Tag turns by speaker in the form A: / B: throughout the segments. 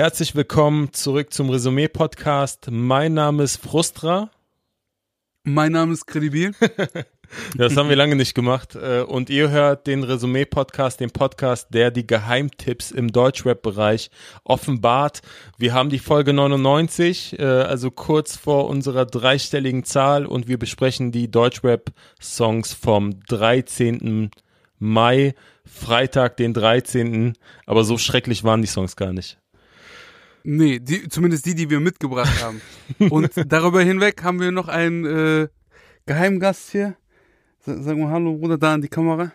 A: Herzlich willkommen zurück zum Resümee-Podcast. Mein Name ist Frustra.
B: Mein Name ist Credibil.
A: Das haben wir lange nicht gemacht. Äh, Und ihr hört den Resümee-Podcast, den Podcast, der die Geheimtipps im Deutschrap-Bereich offenbart. Wir haben die Folge 99, äh, also kurz vor unserer dreistelligen Zahl und wir besprechen die Deutschrap-Songs vom 13. Mai, Freitag, den 13. Aber so schrecklich waren die Songs gar nicht.
B: Nee, die, zumindest die, die wir mitgebracht haben. Und darüber hinweg haben wir noch einen äh, Geheimgast hier. Sa- Sag mal Hallo, Bruder, da an die Kamera.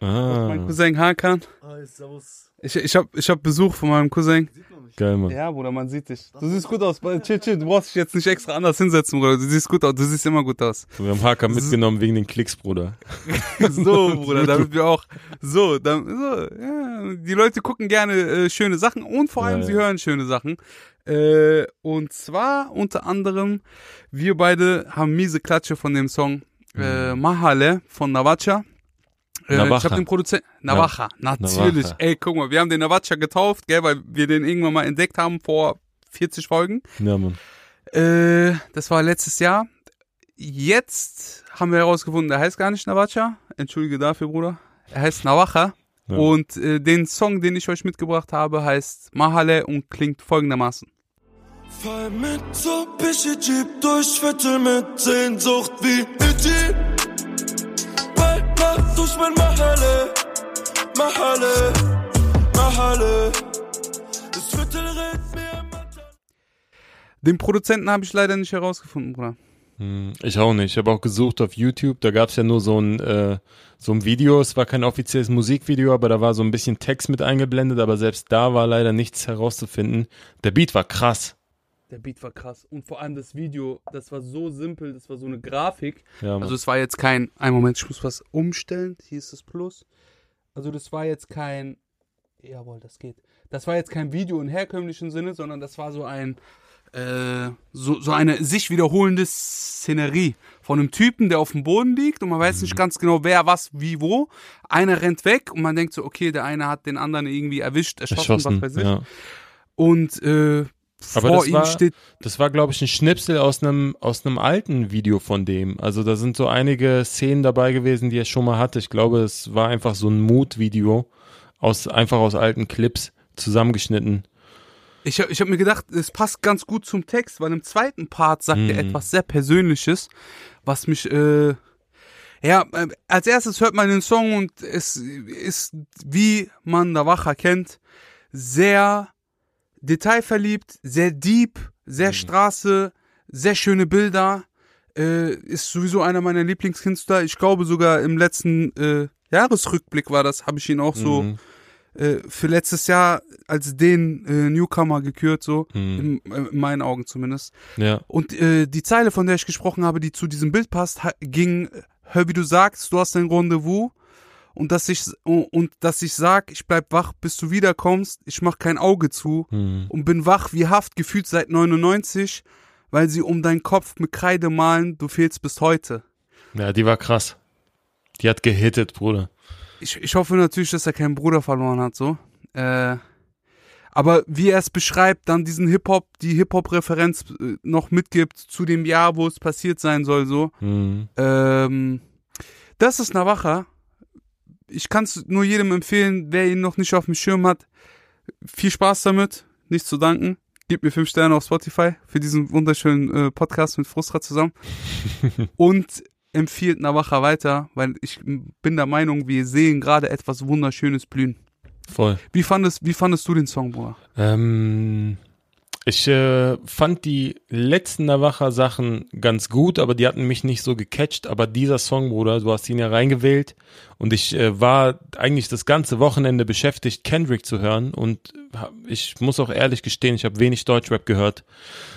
B: Mein
A: Ah,
B: Cousin Hakan.
C: Hi, servus.
B: Ich, ich habe ich hab Besuch von meinem Cousin.
C: Sieht?
A: Geil, Mann.
B: Ja, Bruder, man sieht dich. Du siehst gut aus. Chill, chill, du brauchst dich jetzt nicht extra anders hinsetzen, Bruder. Du siehst gut aus. Du siehst immer gut aus.
A: Wir haben Haka mitgenommen wegen den Klicks, Bruder.
B: So, Bruder, damit wir auch so, dann, so ja, die Leute gucken gerne äh, schöne Sachen und vor allem
A: Ja,
B: sie
A: ja.
B: hören schöne Sachen. Äh, und zwar unter anderem, wir beide haben miese Klatsche von dem Song äh, Mahale von Navacha. Äh,
A: Navaja.
B: Ich habe den Produzenten Navaja, natürlich.
A: Navaja.
B: Ey, guck mal, wir haben den Navacha getauft, gell, weil wir den irgendwann mal entdeckt haben vor 40 Folgen.
A: Ja, Mann.
B: Äh, das war letztes Jahr. Jetzt haben wir herausgefunden, er heißt gar nicht Navacha. Entschuldige dafür, Bruder. Er heißt Navaja.
A: Ja.
B: Und äh, den Song, den ich euch mitgebracht habe, heißt Mahale und klingt folgendermaßen.
D: Fall mit so Jeep durch Viertel mit Sehnsucht wie Itchy. Durch mein Mahale, Mahale, Mahale. Das Viertel redet mir
B: Den Produzenten habe ich leider nicht herausgefunden, Bruder.
A: Hm, Ich auch nicht. Ich habe auch gesucht auf YouTube. Da gab es ja nur so ein, äh, so ein Video. Es war kein offizielles Musikvideo, aber da war so ein bisschen Text mit eingeblendet. Aber selbst da war leider nichts herauszufinden. Der Beat war krass.
B: Der Beat war krass. Und vor allem das Video, das war so simpel, das war so eine Grafik.
A: Ja.
B: Also es war jetzt kein, ein Moment, ich muss was umstellen, hier ist das Plus. Also das war jetzt kein, jawohl, das geht. Das war jetzt kein Video im herkömmlichen Sinne, sondern das war so ein, äh, so, so eine sich wiederholende Szenerie von einem Typen, der auf dem Boden liegt und man weiß
A: Mhm.
B: nicht ganz genau, wer, was, wie, wo. Einer rennt weg und man denkt so, okay, der eine hat den anderen irgendwie erwischt, erschossen,
A: Erschossen.
B: was weiß ich.
A: Ja.
B: Und äh,
A: Aber
B: vor
A: das
B: ihm
A: war-
B: steht
A: Das war, glaube ich, ein Schnipsel aus einem aus einem alten Video von dem. Also da sind so einige Szenen dabei gewesen, die er schon mal hatte. Ich glaube, es war einfach so ein Mood-Video aus einfach aus alten Clips zusammengeschnitten.
B: Ich, hab- ich habe mir gedacht, es passt ganz gut zum Text, weil im zweiten Part sagt er
A: Mhm.
B: etwas sehr Persönliches, was mich, äh, ja, äh, als erstes hört man den Song und es ist, wie man Navaja kennt, sehr detailverliebt, sehr deep, sehr Straße, sehr schöne Bilder, äh, ist sowieso einer meiner Lieblingskünstler. Ich glaube sogar im letzten äh, Jahresrückblick war das, habe ich ihn auch so
A: Mhm.
B: äh, für letztes Jahr als den äh, Newcomer gekürt, so
A: Mhm.
B: in, äh, in meinen Augen zumindest.
A: Ja.
B: Und äh, die Zeile, von der ich gesprochen habe, die zu diesem Bild passt, ging: Hör, wie du sagst, du hast ein Rendezvous. Und dass ich und dass ich sag, ich bleib wach, bis du wiederkommst. Ich mach kein Auge zu
A: Mhm.
B: und bin wach wie Haft gefühlt seit 99, weil sie um deinen Kopf mit Kreide malen. Du fehlst bis heute.
A: Ja, die war krass. Die hat gehittet, Bruder.
B: ich, ich hoffe natürlich, dass er keinen Bruder verloren hat, so. Äh, aber wie er es beschreibt, dann diesen Hip-Hop, die Hip-Hop-Referenz äh, noch mitgibt zu dem Jahr, wo es passiert sein soll, so.
A: Mhm.
B: Ähm, das ist Navaja. Ich kann es nur jedem empfehlen, wer ihn noch nicht auf dem Schirm hat. Viel Spaß damit, nicht zu danken. Gib mir fünf Sterne auf Spotify für diesen wunderschönen äh, Podcast mit Frustra zusammen. Und empfiehlt Navaja weiter, weil ich bin der Meinung, wir sehen gerade etwas Wunderschönes blühen.
A: Voll.
B: Wie fandest, wie fandest du den Song, Bruder?
A: Ähm, ich äh, fand die letzten Navaja-Sachen ganz gut, aber die hatten mich nicht so gecatcht. Aber dieser Song, Bruder, du hast ihn ja reingewählt und ich äh, war eigentlich das ganze Wochenende beschäftigt, Kendrick zu hören und ich muss auch ehrlich gestehen, ich habe wenig Deutschrap gehört.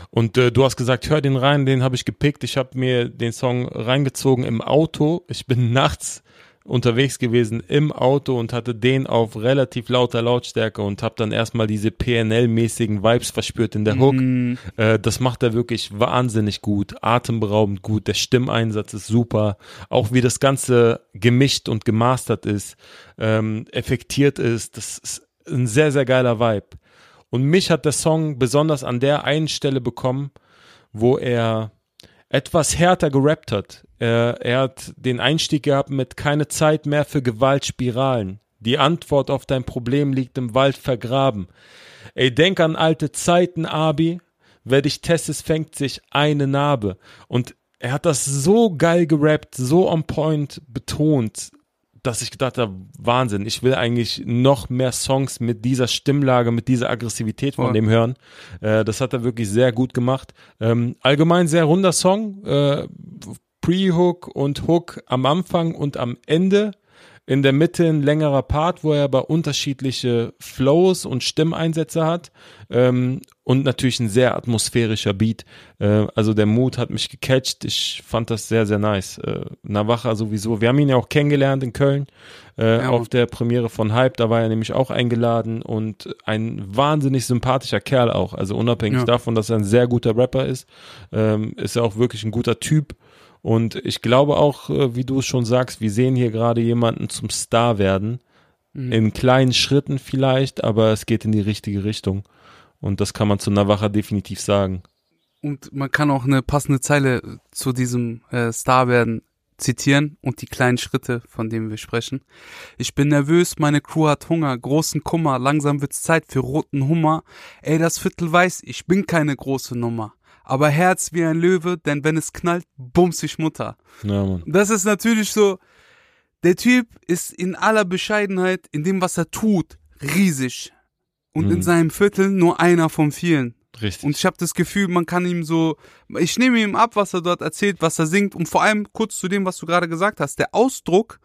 A: Und äh, du hast gesagt, hör den rein, den habe ich gepickt. Ich habe mir den Song reingezogen im Auto. Ich bin nachts unterwegs gewesen im Auto und hatte den auf relativ lauter Lautstärke und habe dann erstmal diese PNL-mäßigen Vibes verspürt in der Hook.
B: Mm,
A: Äh, das macht er wirklich wahnsinnig gut, atemberaubend gut. Der Stimmeinsatz ist super. Auch wie das Ganze gemischt und gemastert ist, ähm, effektiert ist. Das ist ein sehr, sehr geiler Vibe. Und mich hat der Song besonders an der einen Stelle bekommen, wo er etwas härter gerappt hat. Er, er hat den Einstieg gehabt mit keine Zeit mehr für Gewaltspiralen. Die Antwort auf dein Problem liegt im Wald vergraben. Ey, denk an alte Zeiten, Abi. Wer dich testet, fängt sich eine Narbe. Und er hat das so geil gerappt, so on point betont, dass ich gedacht habe, Wahnsinn, ich will eigentlich noch mehr Songs mit dieser Stimmlage, mit dieser Aggressivität von
B: Voll.
A: dem hören. Äh, das hat er wirklich sehr gut gemacht. Ähm, allgemein sehr runder Song. Äh, Pre-Hook und Hook am Anfang und am Ende. In der Mitte ein längerer Part, wo er aber unterschiedliche Flows und Stimmeinsätze hat. Ähm, und natürlich ein sehr atmosphärischer Beat. Äh, also der Mood hat mich gecatcht. Ich fand das sehr, sehr nice. Äh, Navaja sowieso. Wir haben ihn ja auch kennengelernt in Köln äh,
B: Ja,
A: auf der Premiere von Hype. Da war er nämlich auch eingeladen und ein wahnsinnig sympathischer Kerl auch. Also unabhängig
B: Ja.
A: davon, dass er ein sehr guter Rapper ist, ähm, ist er auch wirklich ein guter Typ. Und ich glaube auch, äh, wie du es schon sagst, wir sehen hier gerade jemanden zum Star werden.
B: Mhm.
A: In kleinen Schritten vielleicht, aber es geht in die richtige Richtung. Und das kann man zu Navaja definitiv sagen.
B: Und man kann auch eine passende Zeile zu diesem äh, Star werden zitieren und die kleinen Schritte, von denen wir sprechen. Ich bin nervös, meine Crew hat Hunger, großen Kummer, langsam wird's Zeit für roten Hummer. Ey, das Viertel weiß, ich bin keine große Nummer. Aber Herz wie ein Löwe, denn wenn es knallt, bums ich Mutter.
A: Ja, Mann.
B: Das ist natürlich so, der Typ ist in aller Bescheidenheit, in dem, was er tut, riesig. Und in
A: Mhm.
B: seinem Viertel nur einer von vielen.
A: Richtig.
B: Und ich habe das Gefühl, man kann ihm so, ich nehme ihm ab, was er dort erzählt, was er singt und vor allem kurz zu dem, was du gerade gesagt hast, der Ausdruck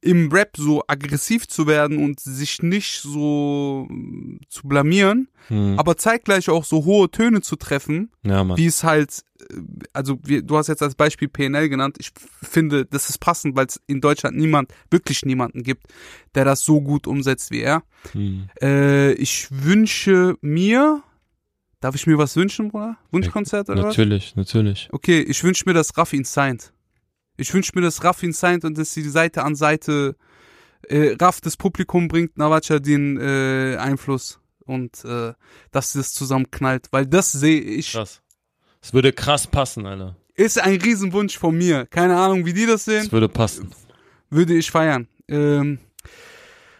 B: im Rap so aggressiv zu werden und sich nicht so mm, zu blamieren,
A: Hm.
B: aber zeitgleich auch so hohe Töne zu treffen,
A: ja,
B: wie es halt, äh, also wir, du hast jetzt als Beispiel PNL genannt, ich finde, das ist passend, weil es in Deutschland niemand, wirklich niemanden gibt, der das so gut umsetzt wie er.
A: Hm.
B: Äh, ich wünsche mir, darf ich mir was wünschen, Bruder? Wunschkonzert oder was?
A: Natürlich, natürlich.
B: Okay, ich wünsche mir, dass Raffin signed. Ich wünsche mir, dass Raffin signed und dass sie Seite an Seite äh, Raff das Publikum bringt, Navacha den äh, Einfluss und äh, dass das zusammen knallt, weil das sehe ich,
A: Krass. Es würde krass passen, Alter.
B: ist ein Riesenwunsch von mir. Keine Ahnung, wie die das sehen,
A: Es würde passen.
B: würde ich feiern. Ähm,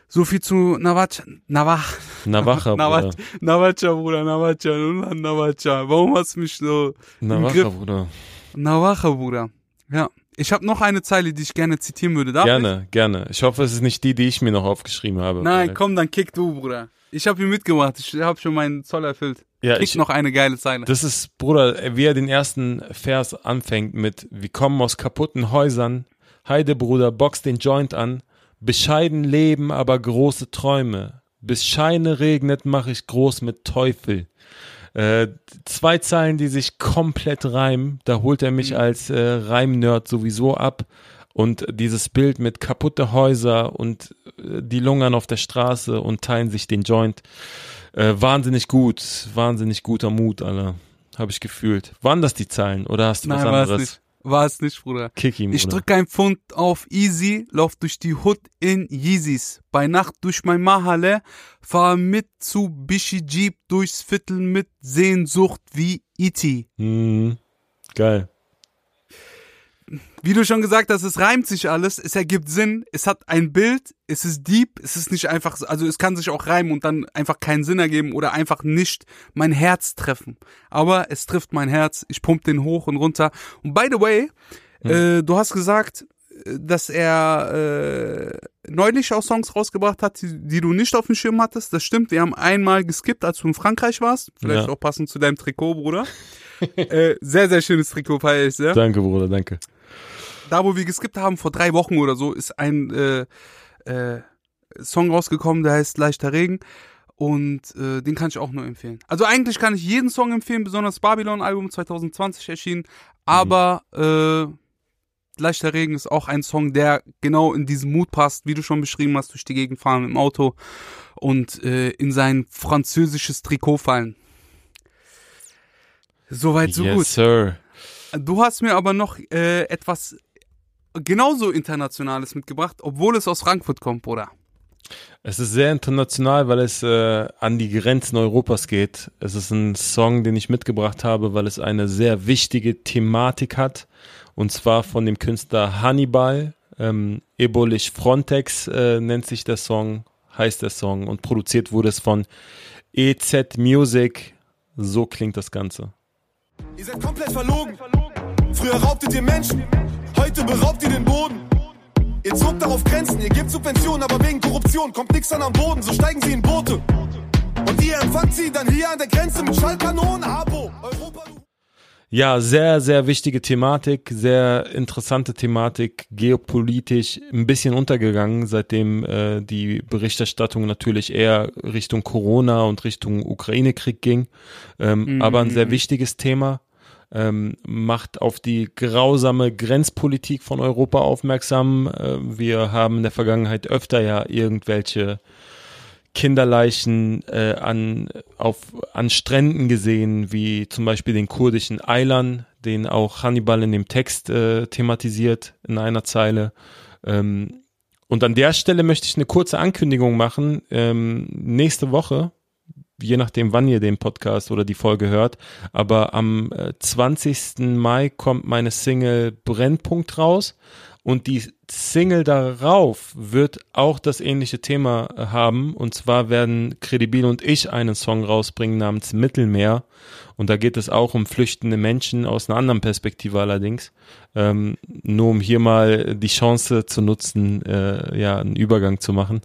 B: so viel zu Navacha, Navach,
A: Navaja,
B: Navacha,
A: Bruder.
B: Navacha, Bruder, Navacha, Nullah, Navacha. Warum hast du mich so Griff.
A: Bruder.
B: Navacha, Bruder. Ja. Ich habe noch eine Zeile, die ich gerne zitieren würde. Darf
A: Gerne, gerne. Ich hoffe, es ist nicht die, die ich mir noch aufgeschrieben habe.
B: Ich? Nein,
A: Weil-
B: komm, dann kick du, Bruder. Ich habe ihn mitgemacht. Ich habe schon meinen Zoll erfüllt.
A: Ja,
B: Kick
A: ich,
B: noch eine geile Zeile.
A: Das ist, Bruder, wie er den ersten Vers anfängt mit, wir kommen aus kaputten Häusern, Heide, Bruder, box den Joint an, bescheiden leben, aber große Träume. Bis Scheine regnet, mache ich groß mit Teufel. Äh, zwei Zeilen, die sich komplett reimen. Da holt er mich als äh, Reimnerd sowieso ab. Und dieses Bild mit kaputte Häuser und die lungern auf der Straße und teilen sich den Joint. Äh, wahnsinnig gut, wahnsinnig guter Mut, Alter. Habe ich gefühlt. Waren das die Zahlen oder hast du
B: Nein,
A: was
B: war es
A: anderes?
B: nicht. War es nicht, Bruder.
A: Kick
B: Ich
A: Bruder.
B: drück ein Pfund auf Easy, lauf durch die Hood in Yeezys. Bei Nacht durch mein Mahale, fahr mit zu Bishi Jeep durchs Viertel mit Sehnsucht wie E.T.
A: Mhm. Geil.
B: Wie du schon gesagt hast, es reimt sich alles, es ergibt Sinn, es hat ein Bild, es ist deep, es ist nicht einfach, also es kann sich auch reimen und dann einfach keinen Sinn ergeben oder einfach nicht mein Herz treffen. Aber es trifft mein Herz, ich pump den hoch und runter. Und by the way, äh, du hast gesagt, äh, dass er äh, neulich auch Songs rausgebracht hat, die, die du nicht auf dem Schirm hattest. Das stimmt, wir haben einmal geskippt, als du in Frankreich warst. Vielleicht
A: Ja.
B: auch passend zu deinem Trikot, Bruder. äh, sehr, sehr schönes Trikot, feier ich sehr
A: Danke, Bruder, danke.
B: Da wo wir geskippt haben, vor drei Wochen oder so, ist ein äh, äh, Song rausgekommen, der heißt Leichter Regen. Und äh, den kann ich auch nur empfehlen. Also eigentlich kann ich jeden Song empfehlen, besonders Babylon-Album 2020 erschienen. Aber äh, Leichter Regen ist auch ein Song, der genau in diesen Mut passt, wie du schon beschrieben hast, durch die Gegend fahren im Auto und äh, in sein französisches Trikot fallen. Soweit, so
A: yes,
B: gut.
A: Sir.
B: Du hast mir aber noch äh, etwas genauso Internationales mitgebracht, obwohl es aus Frankfurt kommt, Bruder.
A: Es ist sehr international, weil es äh, an die Grenzen Europas geht. Es ist ein Song, den ich mitgebracht habe, weil es eine sehr wichtige Thematik hat. Und zwar von dem Künstler Hannibal. Ähm, Ebolich Frontex äh, nennt sich der Song, heißt der Song. Und produziert wurde es von EZ Music. So klingt das Ganze.
D: Ihr seid komplett verlogen. Früher raubtet ihr Menschen, heute beraubt ihr den Boden. Ihr zogt darauf Grenzen, ihr gebt Subventionen, aber wegen Korruption kommt nichts an am Boden, so steigen sie in Boote. Und ihr empfangt sie dann hier an der Grenze mit Schallkanonen, Abo, Europa.
A: Ja, sehr, sehr wichtige Thematik, sehr interessante Thematik, geopolitisch ein bisschen untergegangen, seitdem äh, die Berichterstattung natürlich eher Richtung Corona und Richtung Ukraine-Krieg ging. Ähm,
B: Mhm,
A: Aber ein sehr
B: mhm.
A: wichtiges Thema. Ähm, macht auf die grausame Grenzpolitik von Europa aufmerksam. Äh, wir haben in der Vergangenheit öfter ja irgendwelche Kinderleichen äh, an, auf, an Stränden gesehen, wie zum Beispiel den kurdischen Eilern, den auch Hannibal in dem Text äh, thematisiert in einer Zeile. Ähm, und an der Stelle möchte ich eine kurze Ankündigung machen. Ähm, nächste Woche, je nachdem, wann ihr den Podcast oder die Folge hört, aber am äh, 20. Mai kommt meine Single Brennpunkt raus. Und die Single darauf wird auch das ähnliche Thema äh, haben. Und zwar werden Credibil und ich einen Song rausbringen namens Mittelmeer. Und da geht es auch um flüchtende Menschen aus einer anderen Perspektive allerdings. Ähm, nur um hier mal die Chance zu nutzen, äh, ja, einen Übergang zu machen.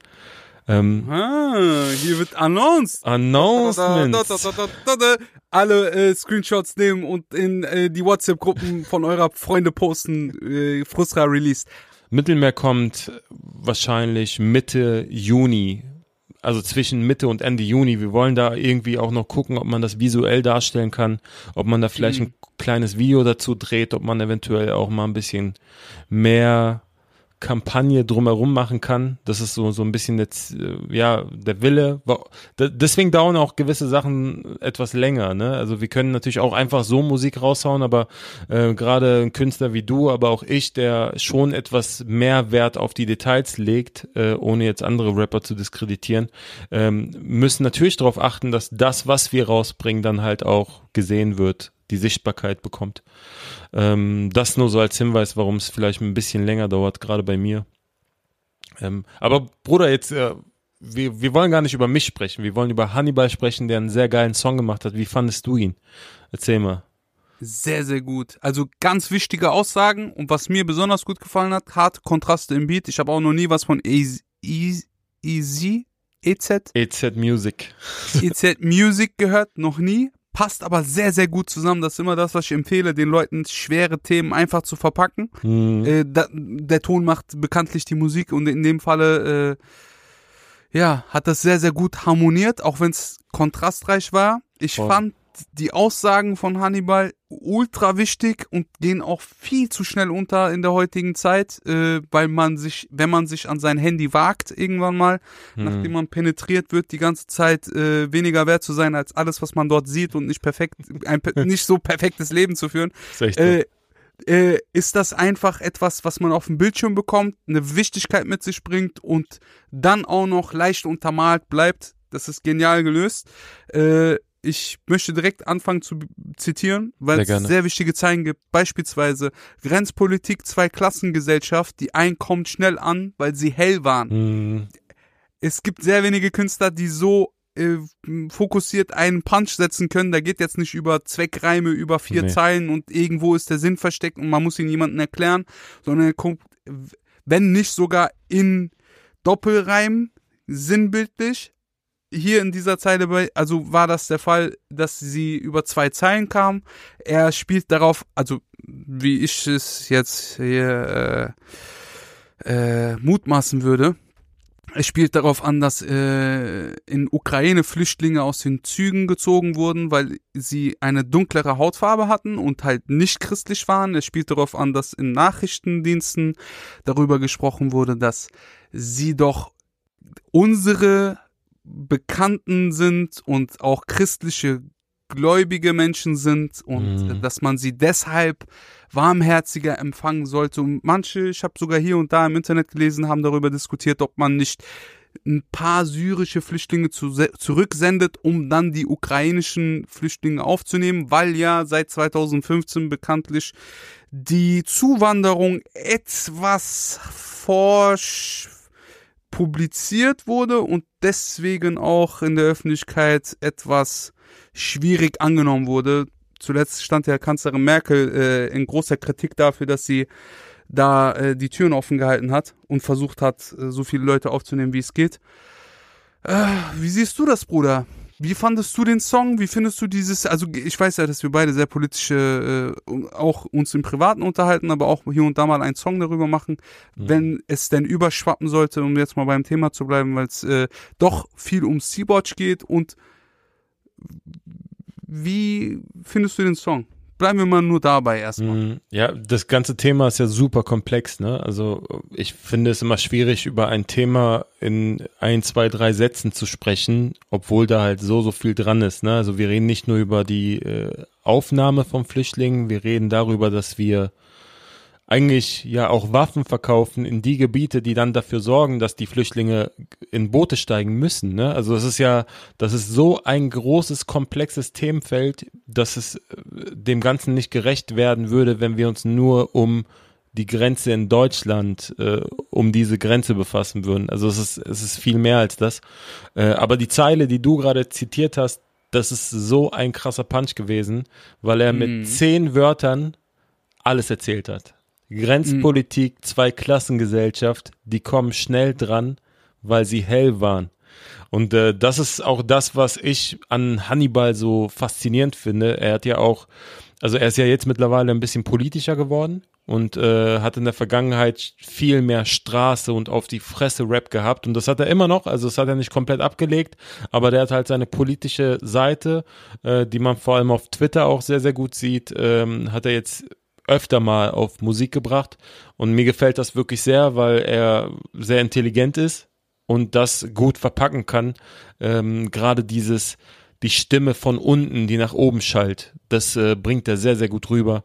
A: Ähm,
B: Ah, hier wird announced.
A: Announcement.
B: Alle äh, Screenshots nehmen und in äh, die WhatsApp-Gruppen von eurer Freunde posten. Äh, Frustra Release.
A: Mittelmeer kommt wahrscheinlich Mitte Juni, also zwischen Mitte und Ende Juni. Wir wollen da irgendwie auch noch gucken, ob man das visuell darstellen kann, ob man da vielleicht ein kleines Video dazu dreht, ob man eventuell auch mal ein bisschen mehr Kampagne drumherum machen kann. Das ist so, so ein bisschen jetzt, äh, ja, der Wille. Deswegen dauern auch gewisse Sachen etwas länger, ne? Also wir können natürlich auch einfach so Musik raushauen, aber äh, gerade ein Künstler wie du, aber auch ich, der schon etwas mehr Wert auf die Details legt, äh, ohne jetzt andere Rapper zu diskreditieren, ähm, müssen natürlich darauf achten, dass das, was wir rausbringen, dann halt auch gesehen wird, die Sichtbarkeit bekommt. Ähm, das nur so als Hinweis, warum es vielleicht ein bisschen länger dauert, gerade bei mir. Ähm, aber Bruder, jetzt, äh, wir, wir wollen gar nicht über mich sprechen. Wir wollen über Hannibal sprechen, der einen sehr geilen Song gemacht hat. Wie fandest du ihn? Erzähl mal.
B: Sehr, sehr gut. Also ganz wichtige Aussagen und was mir besonders gut gefallen hat, hart Kontraste im Beat. Ich habe auch noch nie was von Easy, Easy, EZ,
A: EZ Music.
B: EZ Music gehört, noch nie. Passt aber sehr, sehr gut zusammen. Das ist immer das, was ich empfehle, den Leuten schwere Themen einfach zu verpacken.
A: Hm.
B: Äh, da, der Ton macht bekanntlich die Musik und in dem Falle, äh, ja, hat das sehr, sehr gut harmoniert, auch wenn es kontrastreich war. Ich
A: Voll.
B: fand die Aussagen von Hannibal ultra wichtig und gehen auch viel zu schnell unter in der heutigen Zeit, äh, weil man sich, wenn man sich an sein Handy wagt, irgendwann mal,
A: Hm.
B: nachdem man penetriert wird, die ganze Zeit äh, weniger wert zu sein als alles, was man dort sieht und nicht perfekt, ein nicht so perfektes Leben zu führen äh, äh, ist das einfach etwas, was man auf dem Bildschirm bekommt, eine Wichtigkeit mit sich bringt und dann auch noch leicht untermalt bleibt. Das ist genial gelöst. Äh, ich möchte direkt anfangen zu zitieren, weil
A: Sehr
B: es sehr wichtige Zeilen gibt. Beispielsweise Grenzpolitik, Zweiklassengesellschaft, die einen kommt schnell an, weil sie hell waren
A: Hm.
B: es gibt sehr wenige Künstler, die so äh, fokussiert einen Punch setzen können. Da geht jetzt nicht über Zweckreime, über vier
A: Nee.
B: Zeilen und irgendwo ist der Sinn versteckt und man muss ihn jemandem erklären, sondern er kommt, wenn nicht sogar in Doppelreim, sinnbildlich. Hier in dieser Zeile bei, also war das der Fall, dass sie über zwei Zeilen kam. Er spielt darauf, also wie ich es jetzt hier äh, äh, mutmaßen würde, es spielt darauf an, dass äh, in Ukraine Flüchtlinge aus den Zügen gezogen wurden, weil sie eine dunklere Hautfarbe hatten und halt nicht christlich waren. Es spielt darauf an, dass in Nachrichtendiensten darüber gesprochen wurde, dass sie doch unsere Bekannten sind und auch christliche gläubige Menschen sind und
A: Mhm.
B: dass man sie deshalb warmherziger empfangen sollte. Und manche, ich habe sogar hier und da im Internet gelesen, haben darüber diskutiert, ob man nicht ein paar syrische Flüchtlinge zu, zurücksendet, um dann die ukrainischen Flüchtlinge aufzunehmen, weil ja seit 2015 bekanntlich die Zuwanderung etwas forsch publiziert wurde und deswegen auch in der Öffentlichkeit etwas schwierig angenommen wurde. Zuletzt stand ja Kanzlerin Merkel äh, in großer Kritik dafür, dass sie da äh, die Türen offen gehalten hat und versucht hat, äh, so viele Leute aufzunehmen, wie es geht. Äh, wie siehst du das, Bruder? Wie fandest du den Song? Wie findest du dieses, also ich weiß ja, dass wir beide sehr politische, äh, auch uns im Privaten unterhalten, aber auch hier und da mal einen Song darüber machen, mhm. wenn es denn überschwappen sollte, um jetzt mal beim Thema zu bleiben, weil es äh, doch viel um Sea-Watch geht und wie findest du den Song? Bleiben wir mal nur dabei erstmal. Mhm.
A: Ja, das ganze Thema ist ja super komplex, ne? Also ich finde es immer schwierig, über ein Thema in ein, zwei, drei Sätzen zu sprechen, obwohl da halt so, so viel dran ist, ne? Also wir reden nicht nur über die äh, Aufnahme von Flüchtlingen, wir reden darüber, dass wir eigentlich ja auch Waffen verkaufen in die Gebiete, die dann dafür sorgen, dass die Flüchtlinge in Boote steigen müssen. Ne? Also es ist ja, das ist so ein großes, komplexes Themenfeld, dass es äh, dem Ganzen nicht gerecht werden würde, wenn wir uns nur um die Grenze in Deutschland, äh, um diese Grenze befassen würden. Also es ist, es ist viel mehr als das. Äh, aber die Zeile, die du gerade zitiert hast, das ist so ein krasser Punch gewesen, weil er mit mm. zehn Wörtern alles erzählt hat. Grenzpolitik, mhm. Zweiklassengesellschaft, die kommen schnell dran, weil sie hell waren. Und äh, das ist auch das, was ich an Hannibal so faszinierend finde. Er hat ja auch, also er ist ja jetzt mittlerweile ein bisschen politischer geworden und äh, hat in der Vergangenheit viel mehr Straße und auf die Fresse Rap gehabt und das hat er immer noch, also das hat er nicht komplett abgelegt, aber der hat halt seine politische Seite, äh, die man vor allem auf Twitter auch sehr, sehr gut sieht, ähm, hat er jetzt öfter mal auf Musik gebracht und mir gefällt das wirklich sehr, weil er sehr intelligent ist und das gut verpacken kann. Ähm, Gerade dieses, die Stimme von unten, die nach oben schallt, das äh, bringt er sehr, sehr gut rüber.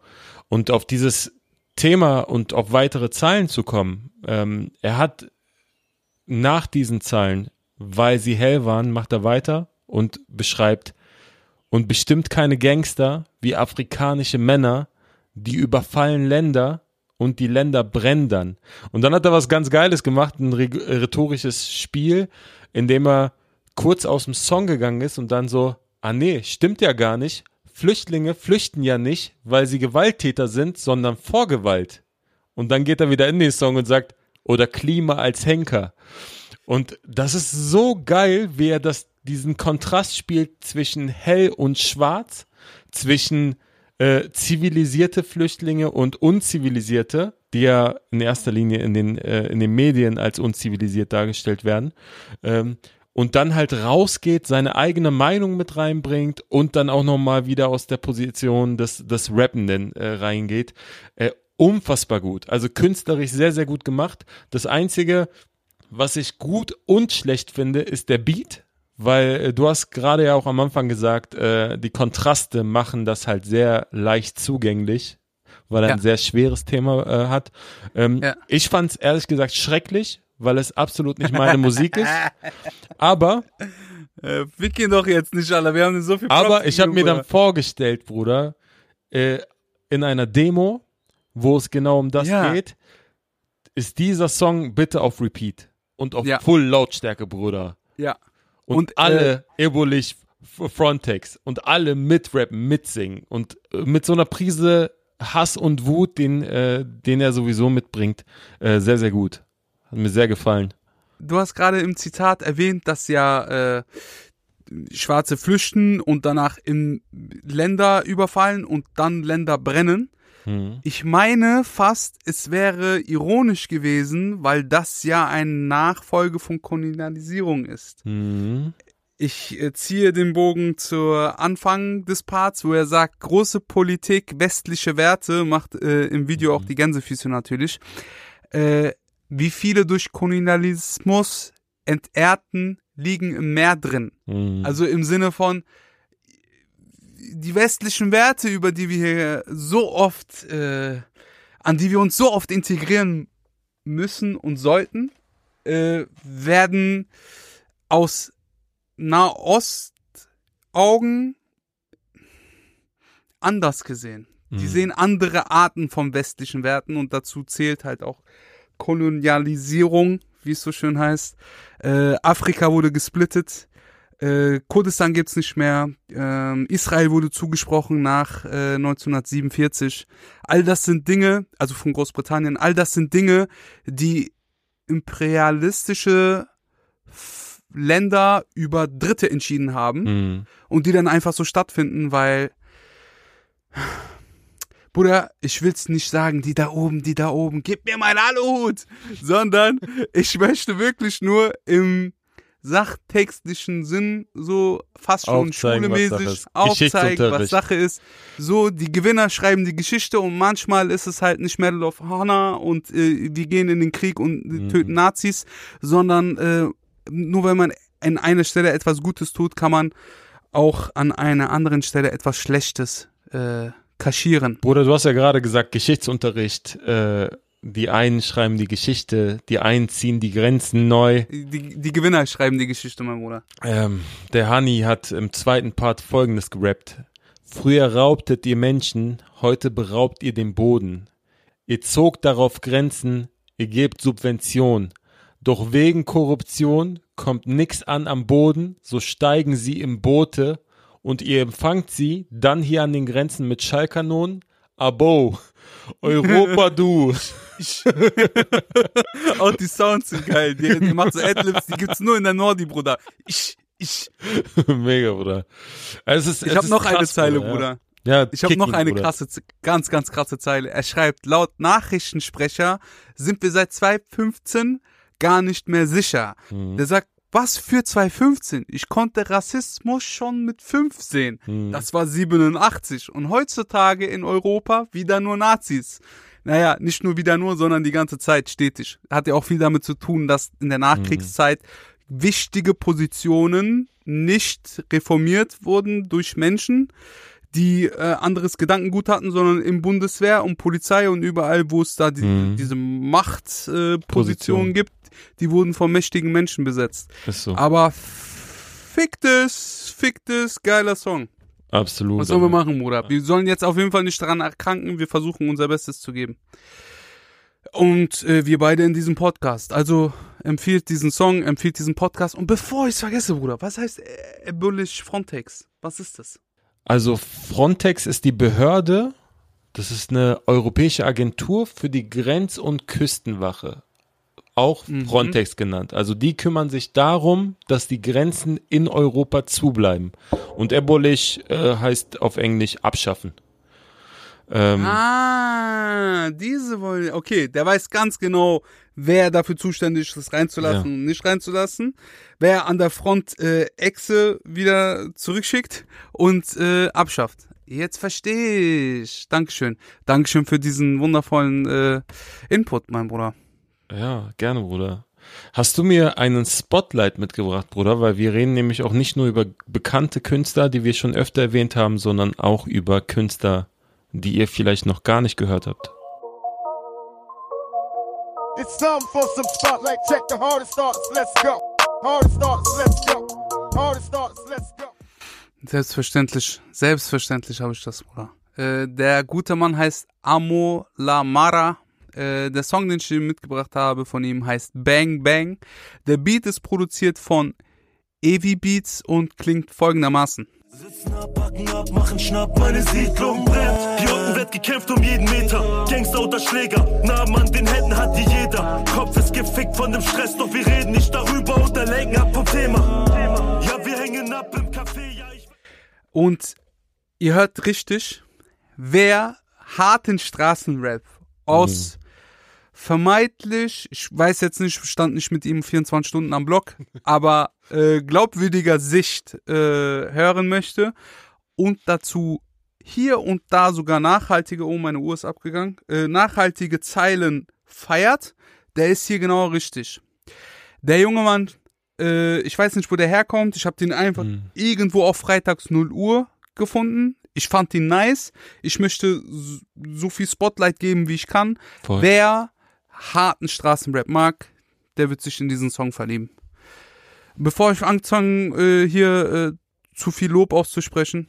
A: Und auf dieses Thema und auf weitere Zeilen zu kommen, ähm, er hat nach diesen Zeilen, weil sie hell waren, macht er weiter und beschreibt, und bestimmt keine Gangster wie afrikanische Männer, die überfallen Länder und die Länder brennen dann. Und dann hat er was ganz Geiles gemacht, ein rhetorisches Spiel, in dem er kurz aus dem Song gegangen ist und dann so, ah nee, stimmt ja gar nicht. Flüchtlinge flüchten ja nicht, weil sie Gewalttäter sind, sondern vor Gewalt. Und dann geht er wieder in den Song und sagt, oder Klima als Henker. Und das ist so geil, wie er das, diesen Kontrast spielt zwischen hell und schwarz, zwischen äh, zivilisierte Flüchtlinge und unzivilisierte, die ja in erster Linie in den, äh, in den Medien als unzivilisiert dargestellt werden. Ähm, und dann halt rausgeht, seine eigene Meinung mit reinbringt und dann auch nochmal wieder aus der Position des, des Rappenden äh, reingeht. Äh, unfassbar gut. Also künstlerisch sehr, sehr gut gemacht. Das Einzige, was ich gut und schlecht finde, ist der Beat weil äh, du hast gerade ja auch am Anfang gesagt, äh, die Kontraste machen das halt sehr leicht zugänglich, weil er ja. ein sehr schweres Thema äh, hat. Ähm, ja. Ich fand es ehrlich gesagt schrecklich, weil es absolut nicht meine Musik ist. Aber
B: äh, wir gehen doch jetzt nicht alle, wir haben so viel
A: Props Aber ich habe mir dann vorgestellt, Bruder, äh, in einer Demo, wo es genau um das ja. geht, ist dieser Song bitte auf Repeat und auf Full Lautstärke, Bruder.
B: Ja
A: und, und alle äh, Ebolich Frontex und alle mitrappen, mitsingen und äh, mit so einer Prise Hass und Wut, den, äh, den er sowieso mitbringt, äh, sehr, sehr gut. Hat mir sehr gefallen.
B: Du hast gerade im Zitat erwähnt, dass ja äh, Schwarze flüchten und danach in Länder überfallen und dann Länder brennen. Mhm. Ich meine fast, es wäre ironisch gewesen, weil das ja eine Nachfolge von Kolonialisierung ist.
A: Mhm.
B: Ich äh, ziehe den Bogen zur Anfang des Parts, wo er sagt, große Politik, westliche Werte, macht äh, im Video auch mhm. die Gänsefüße natürlich. Äh, wie viele durch Kolonialismus entehrten, liegen im Meer drin.
A: Mhm.
B: Also im Sinne von, die westlichen Werte, über die wir hier so oft, äh, an die wir uns so oft integrieren müssen und sollten, äh, werden aus Nahost-Augen anders gesehen. Die
A: Mhm.
B: sehen andere Arten von westlichen Werten und dazu zählt halt auch Kolonialisierung, wie es so schön heißt. Äh, Afrika wurde gesplittet. Äh, Kurdistan gibt's nicht mehr. Ähm, Israel wurde zugesprochen nach äh, 1947. All das sind Dinge, also von Großbritannien, all das sind Dinge, die imperialistische F- Länder über Dritte entschieden haben
A: Mhm.
B: und die dann einfach so stattfinden, weil Bruder, ich will's nicht sagen, die da oben, die da oben, gib mir mein Aluhut, sondern ich möchte wirklich nur im sachtextlichen Sinn so fast schon
A: Aufzeigen,
B: schulemäßig
A: ist.
B: aufzeigen, was. Sache ist. So, die Gewinner schreiben die Geschichte und manchmal ist es halt nicht Medal of Honor und äh, wir gehen in den Krieg und äh,
A: Mhm.
B: töten Nazis, sondern äh, nur wenn man an einer Stelle etwas Gutes tut, kann man auch an einer anderen Stelle etwas Schlechtes äh, kaschieren.
A: Bruder, du hast ja gerade gesagt, Geschichtsunterricht. Äh, die einen schreiben die Geschichte, die einen ziehen die Grenzen neu.
B: Die, die Gewinner schreiben die Geschichte, mein Bruder.
A: Ähm, der Hani hat im zweiten Part folgendes gerappt. Früher raubtet ihr Menschen, heute beraubt ihr den Boden. Ihr zogt darauf Grenzen, ihr gebt Subvention. Doch wegen Korruption kommt nix an am Boden, so steigen sie im Boote und ihr empfangt sie dann hier an den Grenzen mit Schallkanonen. Abo, Europa du.
B: Auch die Sounds sind geil. Die, die macht so Adlibs, die gibt's nur in der Nordi, Bruder. Ich, ich.
A: Mega, Bruder. Es ist,
B: Ich habe noch eine
A: krass,
B: Zeile,
A: ja.
B: Bruder.
A: Ja,
B: Ich habe
A: kick
B: noch eine
A: Bruder.
B: krasse, ganz, ganz krasse Zeile. Er schreibt, laut Nachrichtensprecher sind wir seit 2015 gar nicht mehr sicher.
A: Mhm.
B: Der sagt, was für 2015? Ich konnte Rassismus schon mit 5 sehen.
A: Mhm.
B: Das war 87. Und heutzutage in Europa wieder nur Nazis. Naja, nicht nur wieder nur, sondern die ganze Zeit stetig. Hat ja auch viel damit zu tun, dass in der Nachkriegszeit wichtige Positionen nicht reformiert wurden durch Menschen, die äh, anderes Gedankengut hatten, sondern im Bundeswehr und Polizei und überall, wo es da die,
A: Mhm.
B: diese Machtpositionen äh, gibt, die wurden von mächtigen Menschen besetzt.
A: Ist so.
B: Aber fick das, fick das, geiler Song.
A: Absolut.
B: Was sollen wir machen, Bruder? Wir sollen jetzt auf jeden Fall nicht daran erkranken, wir versuchen unser Bestes zu geben. Und äh, wir beide in diesem Podcast. Also empfiehlt diesen Song, empfiehlt diesen Podcast. Und bevor ich es vergesse, Bruder, was heißt äh, Abolish Frontex? Was ist das?
A: Also Frontex ist die Behörde, das ist eine europäische Agentur für die Grenz- und Küstenwache. Auch
B: Mhm.
A: Frontex genannt. Also die kümmern sich darum, dass die Grenzen in Europa zubleiben. Und Abolish äh, heißt auf Englisch abschaffen. Ähm,
B: Ah, diese wollen. Okay, der weiß ganz genau, wer dafür zuständig ist, das reinzulassen
A: Ja.
B: und nicht reinzulassen. Wer an der Front äh, Echse wieder zurückschickt und äh, abschafft. Jetzt verstehe ich. Dankeschön. Dankeschön für diesen wundervollen äh, Input, mein Bruder.
A: Ja, gerne, Bruder. Hast du mir einen Spotlight mitgebracht, Bruder? Weil wir reden nämlich auch nicht nur über bekannte Künstler, die wir schon öfter erwähnt haben, sondern auch über Künstler, die ihr vielleicht noch gar nicht gehört habt.
D: It's time for some spotlight. Check the hardest starts. Let's go. Hardest starts. Let's go. Hardest starts. Let's go.
B: Selbstverständlich, selbstverständlich habe ich das, Bruder. Äh, der gute Mann heißt Amo Lamara. Äh, der Song, den ich ihm mitgebracht habe von ihm, heißt Bang Bang. Der Beat ist produziert von Evi Beats und klingt folgendermaßen.
C: Sitzen ab, packen ab, machen Schnapp, meine Siedlung brennt. Unten wird gekämpft um jeden Meter. Gangster oder Schläger, Namen an den Händen hat die jeder. Kopf ist gefickt von dem Stress, doch wir reden nicht darüber und lenken ab vom Thema. Ja, wir hängen ab im Café, ja, ich.
B: Und ihr hört richtig, wer harten Straßenrap aus vermeintlich, ich weiß jetzt nicht, stand nicht mit ihm 24 Stunden am Block, aber äh, glaubwürdiger Sicht äh, hören möchte und dazu hier und da sogar nachhaltige, oh meine Uhr ist abgegangen, äh, nachhaltige Zeilen feiert, der ist hier genau richtig. Der junge Mann, äh, ich weiß nicht, wo der herkommt, ich habe den einfach
A: Mhm.
B: irgendwo auf freitags 0 Uhr gefunden. Ich fand ihn nice. Ich möchte so viel Spotlight geben, wie ich kann.
A: Voll.
B: Wer harten Straßenrap mag, der wird sich in diesen Song verlieben. Bevor ich anfange, äh, hier äh, zu viel Lob auszusprechen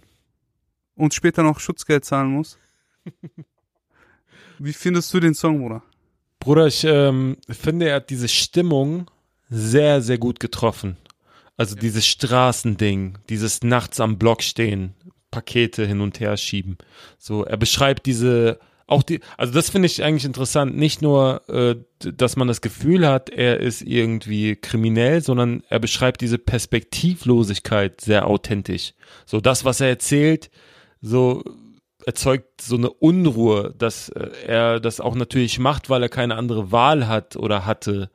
B: und später noch Schutzgeld zahlen muss. Wie findest du den Song, Bruder?
A: Bruder, ich ähm, finde, er hat diese Stimmung sehr, sehr gut getroffen. Also dieses Straßending, dieses nachts am Block stehen, Pakete hin und her schieben. So, er beschreibt diese, auch die, also das finde ich eigentlich interessant. Nicht nur, äh, dass man das Gefühl hat, er ist irgendwie kriminell, sondern er beschreibt diese Perspektivlosigkeit sehr authentisch. So das, was er erzählt, so erzeugt so eine Unruhe, dass äh, er das auch natürlich macht, weil er keine andere Wahl hat oder hatte,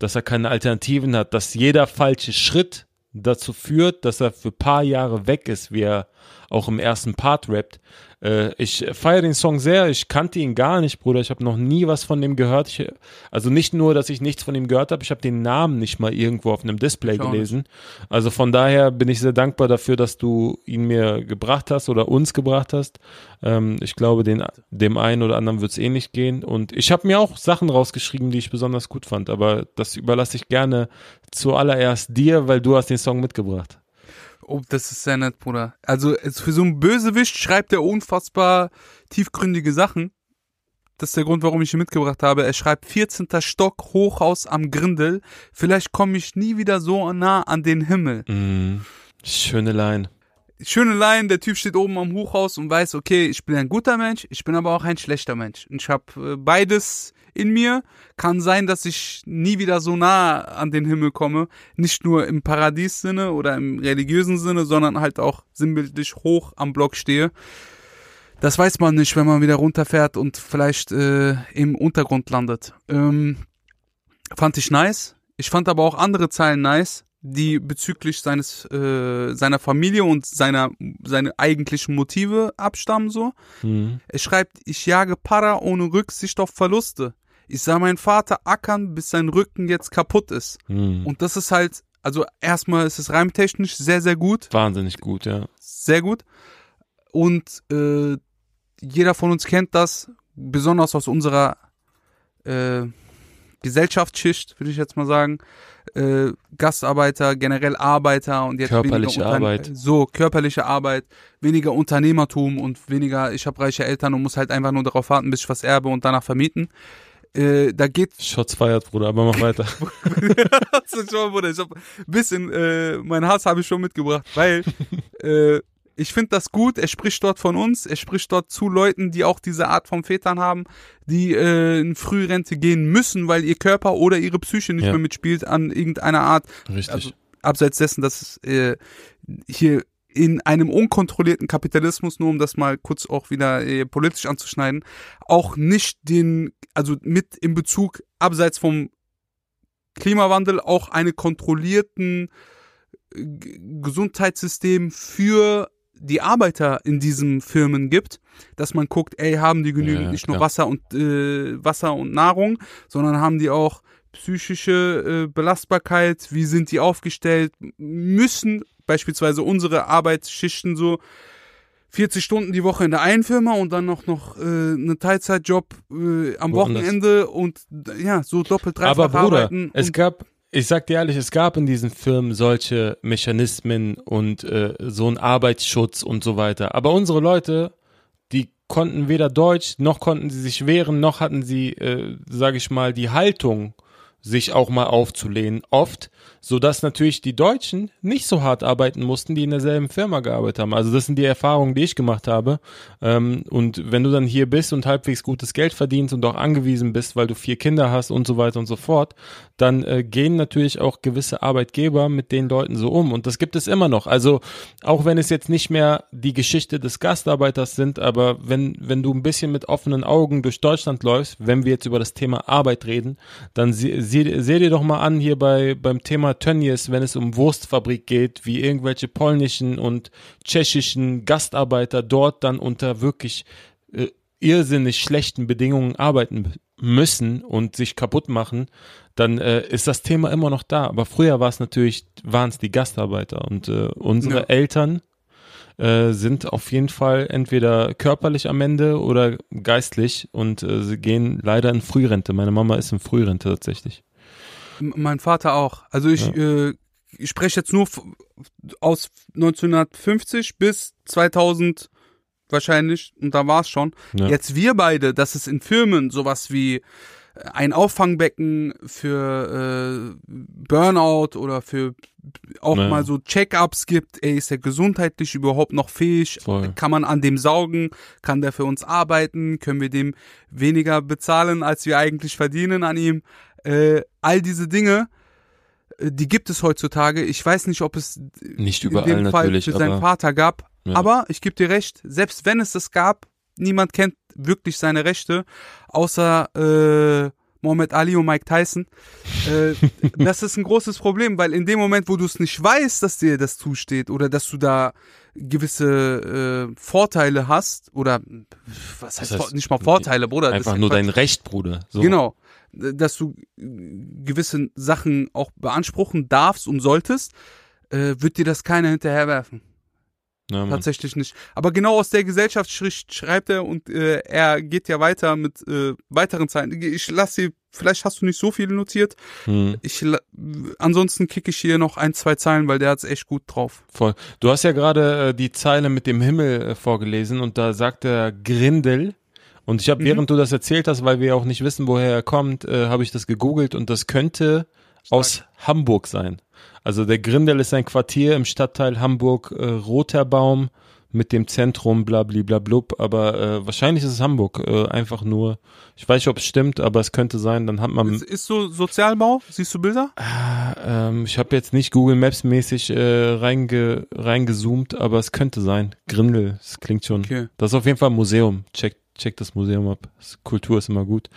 A: dass er keine Alternativen hat, dass jeder falsche Schritt dazu führt, dass er für paar Jahre weg ist, wie er auch im ersten Part rappt. Äh, ich feiere den Song sehr. Ich kannte ihn gar nicht, Bruder. Ich habe noch nie was von dem gehört. Ich, also nicht nur, dass ich nichts von ihm gehört habe, ich habe den Namen nicht mal irgendwo auf einem Display gelesen. Also von daher bin ich sehr dankbar dafür, dass du ihn mir gebracht hast oder uns gebracht hast. Ähm, ich glaube, den, dem einen oder anderen wird es ähnlich gehen. Und ich habe mir auch Sachen rausgeschrieben, die ich besonders gut fand. Aber das überlasse ich gerne zuallererst dir, weil du hast den Song mitgebracht.
B: Oh, das ist sehr nett, Bruder. Also für so einen Bösewicht schreibt er unfassbar tiefgründige Sachen. Das ist der Grund, warum ich ihn mitgebracht habe. Er schreibt 14. Stock, Hochhaus am Grindel. Vielleicht komme ich nie wieder so nah an den Himmel.
A: Mm, schöne Line.
B: Schöne Line, der Typ steht oben am Hochhaus und weiß, okay, ich bin ein guter Mensch, ich bin aber auch ein schlechter Mensch. Und ich habe äh, beides in mir. Kann sein, dass ich nie wieder so nah an den Himmel komme. Nicht nur im Paradiessinne oder im religiösen Sinne, sondern halt auch sinnbildlich hoch am Block stehe. Das weiß man nicht, wenn man wieder runterfährt und vielleicht äh, im Untergrund landet. Ähm, fand ich nice. Ich fand aber auch andere Zeilen nice, die bezüglich seines äh, seiner Familie und seiner seine eigentlichen Motive abstammen so.
A: Mhm.
B: Er schreibt: Ich jage Para ohne Rücksicht auf Verluste. Ich sah meinen Vater ackern, bis sein Rücken jetzt kaputt ist.
A: Mhm.
B: Und das ist halt, also erstmal ist es reimtechnisch sehr sehr gut
A: Wahnsinnig gut, ja.
B: sehr gut. Und äh, jeder von uns kennt das, besonders aus unserer äh, Gesellschaftsschicht, würde ich jetzt mal sagen. Äh, Gastarbeiter, generell Arbeiter und jetzt
A: Körperliche
B: weniger Unterne-
A: Arbeit.
B: So, körperliche Arbeit, weniger Unternehmertum und weniger, ich habe reiche Eltern und muss halt einfach nur darauf warten, bis ich was erbe und danach vermieten. Äh, da geht
A: Shots feiert, Bruder, aber mach weiter.
B: Schon, Bruder. Ich hab ein bisschen, äh, mein Hass habe ich schon mitgebracht, weil äh, ich finde das gut. Er spricht dort von uns. Er spricht dort zu Leuten, die auch diese Art von Vätern haben, die äh, in Frührente gehen müssen, weil ihr Körper oder ihre Psyche nicht
A: Ja.
B: mehr mitspielt an irgendeiner Art.
A: Richtig.
B: Also abseits dessen, dass es äh, hier in einem unkontrollierten Kapitalismus, nur um das mal kurz auch wieder äh, politisch anzuschneiden, auch nicht den, also mit in Bezug abseits vom Klimawandel auch eine kontrollierten äh, G- Gesundheitssystem für die Arbeiter in diesen Firmen gibt, dass man guckt, ey, haben die genügend
A: Ja,
B: nicht nur. Wasser und äh, Wasser und Nahrung, sondern haben die auch psychische äh, Belastbarkeit, wie sind die aufgestellt, müssen beispielsweise unsere Arbeitsschichten so 40 Stunden die Woche in der einen Firma und dann noch noch äh, einen Teilzeitjob äh, am
A: Woanders.
B: Wochenende und ja, so doppelt dreifach
A: Aber Bruder, es gab, ich sag dir ehrlich, es gab in diesen Firmen solche Mechanismen und äh, so einen Arbeitsschutz und so weiter. Aber unsere Leute, die konnten weder Deutsch, noch konnten sie sich wehren, noch hatten sie, äh, sage ich mal, die Haltung, sich auch mal aufzulehnen, oft, so dass natürlich die Deutschen nicht so hart arbeiten mussten, die in derselben Firma gearbeitet haben. Also das sind die Erfahrungen, die ich gemacht habe. Ähm, und wenn du dann hier bist und halbwegs gutes Geld verdienst und auch angewiesen bist, weil du vier Kinder hast und so weiter und so fort, dann äh, gehen natürlich auch gewisse Arbeitgeber mit den Leuten so um. Und das gibt es immer noch. Also auch wenn es jetzt nicht mehr die Geschichte des Gastarbeiters sind, aber wenn, wenn du ein bisschen mit offenen Augen durch Deutschland läufst, wenn wir jetzt über das Thema Arbeit reden, dann sieh, sieh, seh dir doch mal an hier bei, beim Thema Tönnies, wenn es um Wurstfabrik geht, wie irgendwelche polnischen und tschechischen Gastarbeiter dort dann unter wirklich äh, irrsinnig schlechten Bedingungen arbeiten müssen und sich kaputt machen, dann äh, ist das Thema immer noch da. Aber früher war es natürlich, waren es die Gastarbeiter und äh, unsere
B: Ja.
A: Eltern äh, sind auf jeden Fall entweder körperlich am Ende oder geistlich und äh, sie gehen leider in Frührente. Meine Mama ist in Frührente tatsächlich.
B: Mein Vater auch. Also ich, äh, ich spreche jetzt nur aus 1950 bis 2000 wahrscheinlich, und da war es schon.
A: Ja.
B: Jetzt wir beide, dass es in Firmen sowas wie äh, ein Auffangbecken für äh, Burnout oder für auch
A: Ja.
B: mal so Check-ups gibt, ey, ist er gesundheitlich überhaupt noch fähig?
A: Voll.
B: Kann man an dem saugen? Kann der für uns arbeiten? Können wir dem weniger bezahlen, als wir eigentlich verdienen an ihm? Äh, all diese Dinge, äh, die gibt es heutzutage. Ich weiß nicht, ob es
A: Nicht
B: in
A: überall
B: dem Fall
A: natürlich,
B: für seinen
A: aber
B: Vater gab.
A: Ja.
B: Aber ich gebe dir recht, selbst wenn es das gab, niemand kennt wirklich seine Rechte, außer äh, Mohammed Ali und Mike Tyson. Äh, das ist ein großes Problem, weil in dem Moment, wo du es nicht weißt, dass dir das zusteht oder dass du da gewisse äh, Vorteile hast oder was heißt,
A: heißt,
B: Vor- nicht mal Vorteile, Bruder, das ist
A: einfach nur
B: Quatsch.
A: dein Recht, Bruder. So.
B: Genau. Dass du äh, gewisse Sachen auch beanspruchen darfst und solltest, äh, wird dir das keiner hinterherwerfen.
A: Ja.
B: Tatsächlich nicht. Aber genau aus der Gesellschaftsschicht schreibt er und äh, er geht ja weiter mit äh, weiteren Zeilen. Ich lasse vielleicht hast du nicht so viel notiert.
A: Hm.
B: Ich ansonsten kicke ich hier noch ein, zwei Zeilen, weil der hat's echt gut drauf.
A: Voll. Du hast ja gerade äh, die Zeile mit dem Himmel äh, vorgelesen und da sagt er Grindel. Und ich habe,
B: Mhm.
A: während du das erzählt hast, weil wir auch nicht wissen, woher er kommt, äh, habe ich das gegoogelt und das könnte aus Hamburg sein. Also der Grindel ist ein Quartier im Stadtteil Hamburg äh, Roterbaum mit dem Zentrum blablablablub, aber äh, wahrscheinlich ist es Hamburg. Äh, einfach nur, ich weiß nicht, ob es stimmt, aber es könnte sein, dann hat man
B: Ist, ist so Sozialbau? Siehst du Bilder?
A: ähm, ich habe jetzt nicht Google Maps mäßig äh, reinge, reingezoomt, aber es könnte sein. Grindel, das klingt schon.
B: Okay.
A: Das ist auf jeden Fall ein Museum. Check, check das Museum ab. Kultur ist immer gut.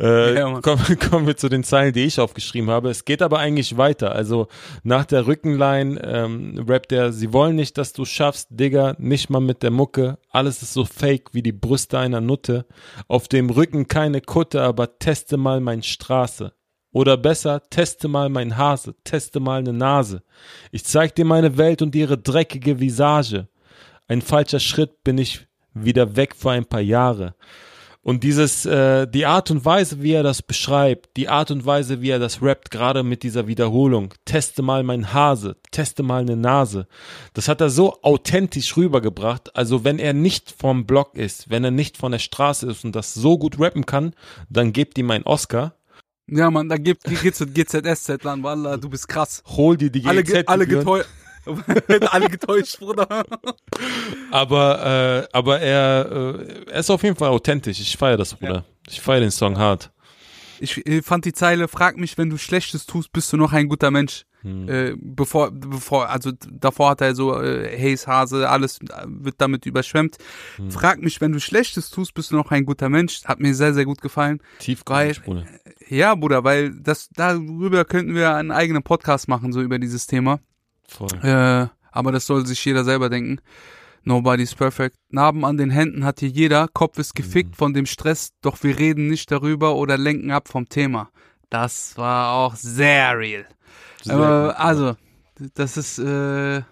A: Äh,
B: Ja, Mann.
A: kommen, wir zu den Zeilen, die ich aufgeschrieben habe. Es geht aber eigentlich weiter. Also nach der Rückenline ähm, rappt er, sie wollen nicht, dass du schaffst, Digga, nicht mal mit der Mucke. Alles ist so fake wie die Brüste einer Nutte. Auf dem Rücken keine Kutte, aber teste mal mein Straße. Oder besser, teste mal mein Hase, teste mal ne Nase. Ich zeig dir meine Welt und ihre dreckige Visage. Ein falscher Schritt bin ich wieder weg vor ein paar Jahre. Und dieses, äh, die Art und Weise, wie er das beschreibt, die Art und Weise, wie er das rappt, gerade mit dieser Wiederholung, teste mal mein Hase, teste mal eine Nase, das hat er so authentisch rübergebracht. Also wenn er nicht vom Block ist, wenn er nicht von der Straße ist und das so gut rappen kann, dann gebt ihm einen Oscar.
B: Ja, Mann, da gibt, zu GZSZ Land, Wallah, du bist krass.
A: Hol dir die
B: Alle,
A: GZ
B: alle
A: Gebühren.
B: alle getäuscht, Bruder.
A: Aber, äh, aber er, äh, er ist auf jeden Fall authentisch. Ich feiere das, Bruder. Ich feiere den Song hart.
B: Ich fand die Zeile, frag mich, wenn du Schlechtes tust, bist du noch ein guter Mensch.
A: Hm.
B: Äh, bevor, bevor, also davor hat er so, äh, Haze, Hase, alles wird damit überschwemmt.
A: Hm.
B: Frag mich, wenn du Schlechtes tust, bist du noch ein guter Mensch. Hat mir sehr, sehr gut gefallen.
A: Tiefgründig, Bruder.
B: Ja, Bruder, weil das, darüber könnten wir einen eigenen Podcast machen, so über dieses Thema.
A: Voll.
B: Äh, aber das soll sich jeder selber denken. Nobody's perfect. Narben an den Händen hat hier jeder. Kopf ist gefickt
A: Mhm.
B: von dem Stress, doch wir reden nicht darüber oder lenken ab vom Thema. Das war auch sehr real.
A: Sehr gut.
B: also, das ist äh,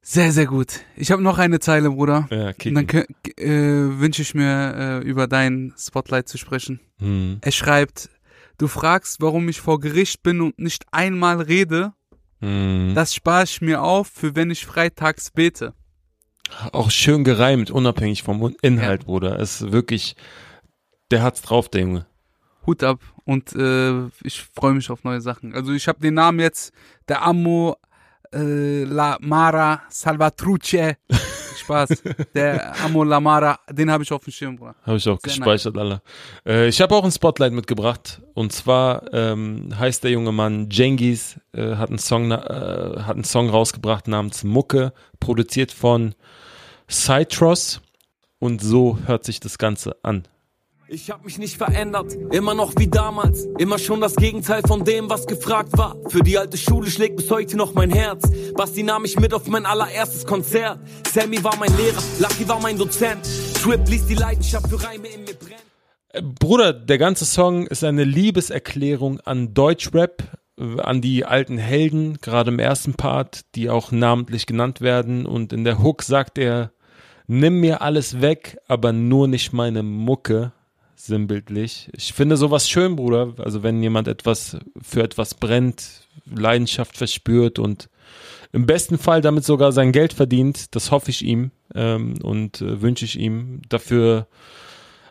B: sehr, sehr gut. Ich habe noch eine Zeile, Bruder.
A: Ja,
B: Und dann äh, wünsche ich mir, äh, über dein Spotlight zu sprechen.
A: Hm.
B: Er schreibt, du fragst, warum ich vor Gericht bin und nicht einmal rede.
A: Hm.
B: Das spare ich mir auf, für wenn ich freitags bete.
A: Auch schön gereimt, unabhängig vom Inhalt, Bruder. Es ist wirklich, der hat's drauf, der Junge.
B: Hut ab und äh, ich freue mich auf neue Sachen. Also ich habe den Namen jetzt, der Amo äh, La Mara Salvatruce. Spaß. Der Amo La Mara, den habe ich auf dem Schirm, Bruder.
A: Habe ich auch
B: Sehr
A: gespeichert, alle. Äh, ich habe auch ein Spotlight mitgebracht. Und zwar ähm, heißt der junge Mann Jengis, äh, hat, einen Song, äh, hat einen Song rausgebracht namens Mucke, produziert von Cytros. Und so hört sich das Ganze an.
E: Ich hab mich nicht verändert, immer noch wie damals. Immer schon das Gegenteil von dem, was gefragt war. Für die alte Schule schlägt bis heute noch mein Herz. Basti nahm mich mit auf mein allererstes Konzert. Sammy war mein Lehrer, Lucky war mein Dozent. Trip ließ die Leidenschaft für Reime in mir brennen.
A: Bruder, der ganze Song ist eine Liebeserklärung an Deutschrap, an die alten Helden, gerade im ersten Part, die auch namentlich genannt werden. Und in der Hook sagt er, nimm mir alles weg, aber nur nicht meine Mucke. Sinnbildlich. Ich finde sowas schön, Bruder. Also wenn jemand etwas für etwas brennt, Leidenschaft verspürt und im besten Fall damit sogar sein Geld verdient, das hoffe ich ihm ähm, und äh, wünsche ich ihm dafür.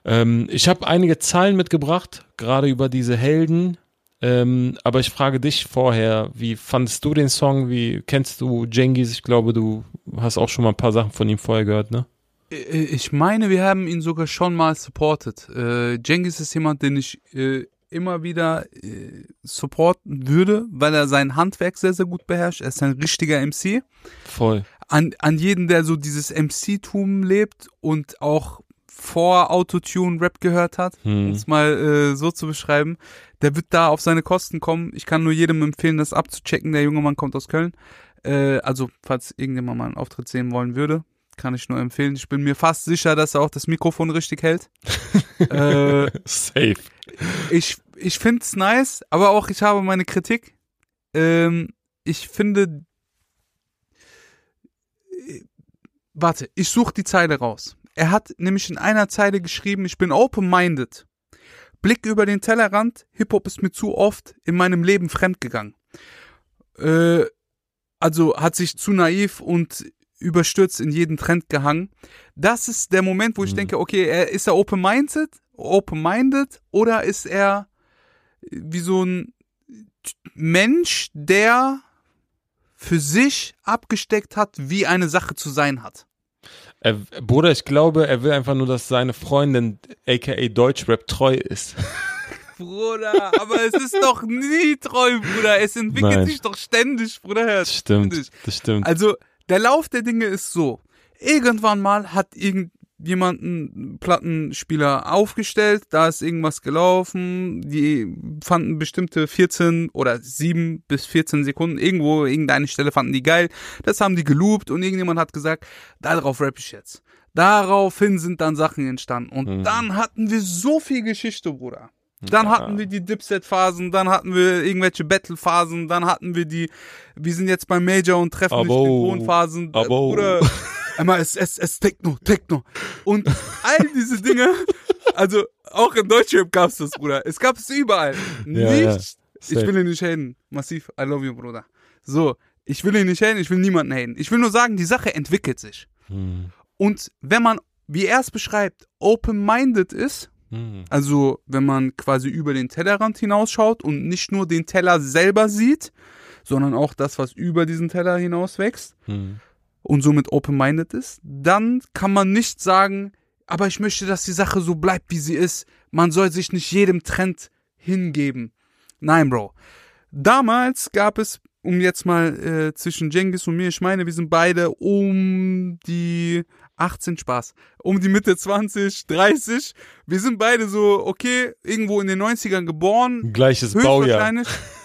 A: Ähm, ich habe einige Zahlen mitgebracht, gerade über diese Helden. Ähm, aber ich frage dich vorher, wie fandest du den Song? Wie kennst du Jengis? Ich glaube, du hast auch schon mal ein paar Sachen von ihm vorher gehört, ne?
B: Äh, Ich meine, wir haben ihn sogar schon mal supported. Äh, Jengis ist jemand, den ich äh, immer wieder äh, supporten würde, weil er sein Handwerk sehr, sehr gut beherrscht. Er ist ein richtiger MC.
A: Voll.
B: An, an jeden, der so dieses MC-Tum lebt und auch vor Autotune Rap gehört hat,
A: Hm.
B: um es mal äh, so zu beschreiben, der wird da auf seine Kosten kommen. Ich kann nur jedem empfehlen, das abzuchecken. Der junge Mann kommt aus Köln. Äh, also, falls irgendjemand mal einen Auftritt sehen wollen würde, kann ich nur empfehlen. Ich bin mir fast sicher, dass er auch das Mikrofon richtig hält. äh,
A: Safe.
B: ich ich finde es nice, aber auch ich habe meine Kritik. Ähm, ich finde. Warte, ich suche die Zeile raus. Er hat nämlich in einer Zeile geschrieben, ich bin open-minded. Blick über den Tellerrand, Hip-Hop ist mir zu oft in meinem Leben fremdgegangen. Äh, also hat sich zu naiv und überstürzt in jeden Trend gehangen. Das ist der Moment, wo ich
A: Mhm.
B: denke, okay, er, ist er open-minded, open-minded oder ist er wie so ein Mensch, der für sich abgesteckt hat, wie eine Sache zu sein hat.
A: Er, Bruder, ich glaube, er will einfach nur, dass seine Freundin, aka Deutschrap, treu ist.
B: Bruder, aber es ist doch nie treu, Bruder. Es entwickelt
A: Nein.
B: sich doch ständig, Bruder.
A: Das stimmt,
B: Ständig.
A: das stimmt.
B: Also, der Lauf der Dinge ist so. Irgendwann mal hat irgendjemand einen Plattenspieler aufgestellt, da ist irgendwas gelaufen, die fanden bestimmte 14 oder 7 bis 14 Sekunden, irgendwo, irgendeine Stelle fanden die geil, das haben die geloopt und irgendjemand hat gesagt, darauf rapp ich jetzt. Daraufhin sind dann Sachen entstanden und
A: Mhm.
B: dann hatten wir so viel Geschichte, Bruder. Dann
A: Ja.
B: hatten wir die Dipset-Phasen, dann hatten wir irgendwelche Battle-Phasen, dann hatten wir die, wir sind jetzt beim Major und treffen nicht
A: Abo.
B: die Thronphasen. Äh,
A: Abo.
B: Bruder, einmal es, es, es, Techno, Techno. Und all diese Dinge, also auch in Deutschrap gab's das, Bruder. Es gab es überall.
A: Ja,
B: nicht,
A: ja.
B: ich will ihn nicht haten. Massiv, I love you, Bruder. So, ich will ihn nicht haten, ich will niemanden haten. Ich will nur sagen, die Sache entwickelt sich.
A: Hm.
B: Und wenn man, wie er es beschreibt, open-minded ist,
A: Hm.
B: also, wenn man quasi über den Tellerrand hinausschaut und nicht nur den Teller selber sieht, sondern auch das, was über diesen Teller hinaus wächst
A: Hm.
B: und somit open-minded ist, dann kann man nicht sagen, aber ich möchte, dass die Sache so bleibt, wie sie ist. Man soll sich nicht jedem Trend hingeben. Nein, Bro. Damals gab es, um jetzt mal äh, zwischen Jengis und mir, ich meine, wir sind beide um die 18 Spaß, um die Mitte 20, 30. Wir sind beide so, okay, irgendwo in den 90ern geboren,
A: Gleiches Baujahr.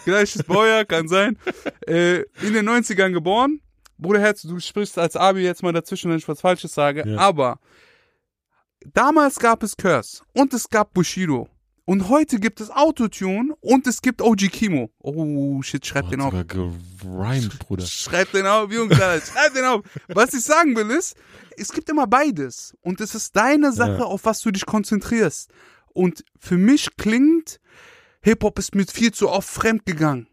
B: Gleiches Baujahr, kann sein. Äh, in den 90ern geboren. Bruder Herz, du sprichst als Abi jetzt mal dazwischen, wenn ich was Falsches sage.
A: Ja.
B: Aber damals gab es Curse und es gab Bushido. Und heute gibt es Autotune und es gibt OG Kimo. Oh, shit, schreib
A: Hat
B: den auf.
A: gerimt, Bruder.
B: Schreib den auf, Jungs, Alter, schreib den auf. Was ich sagen will ist, es gibt immer beides. Und es ist deine Sache,
A: Ja.
B: auf was du dich konzentrierst. Und für mich klingt, Hip-Hop ist mit viel zu oft fremdgegangen.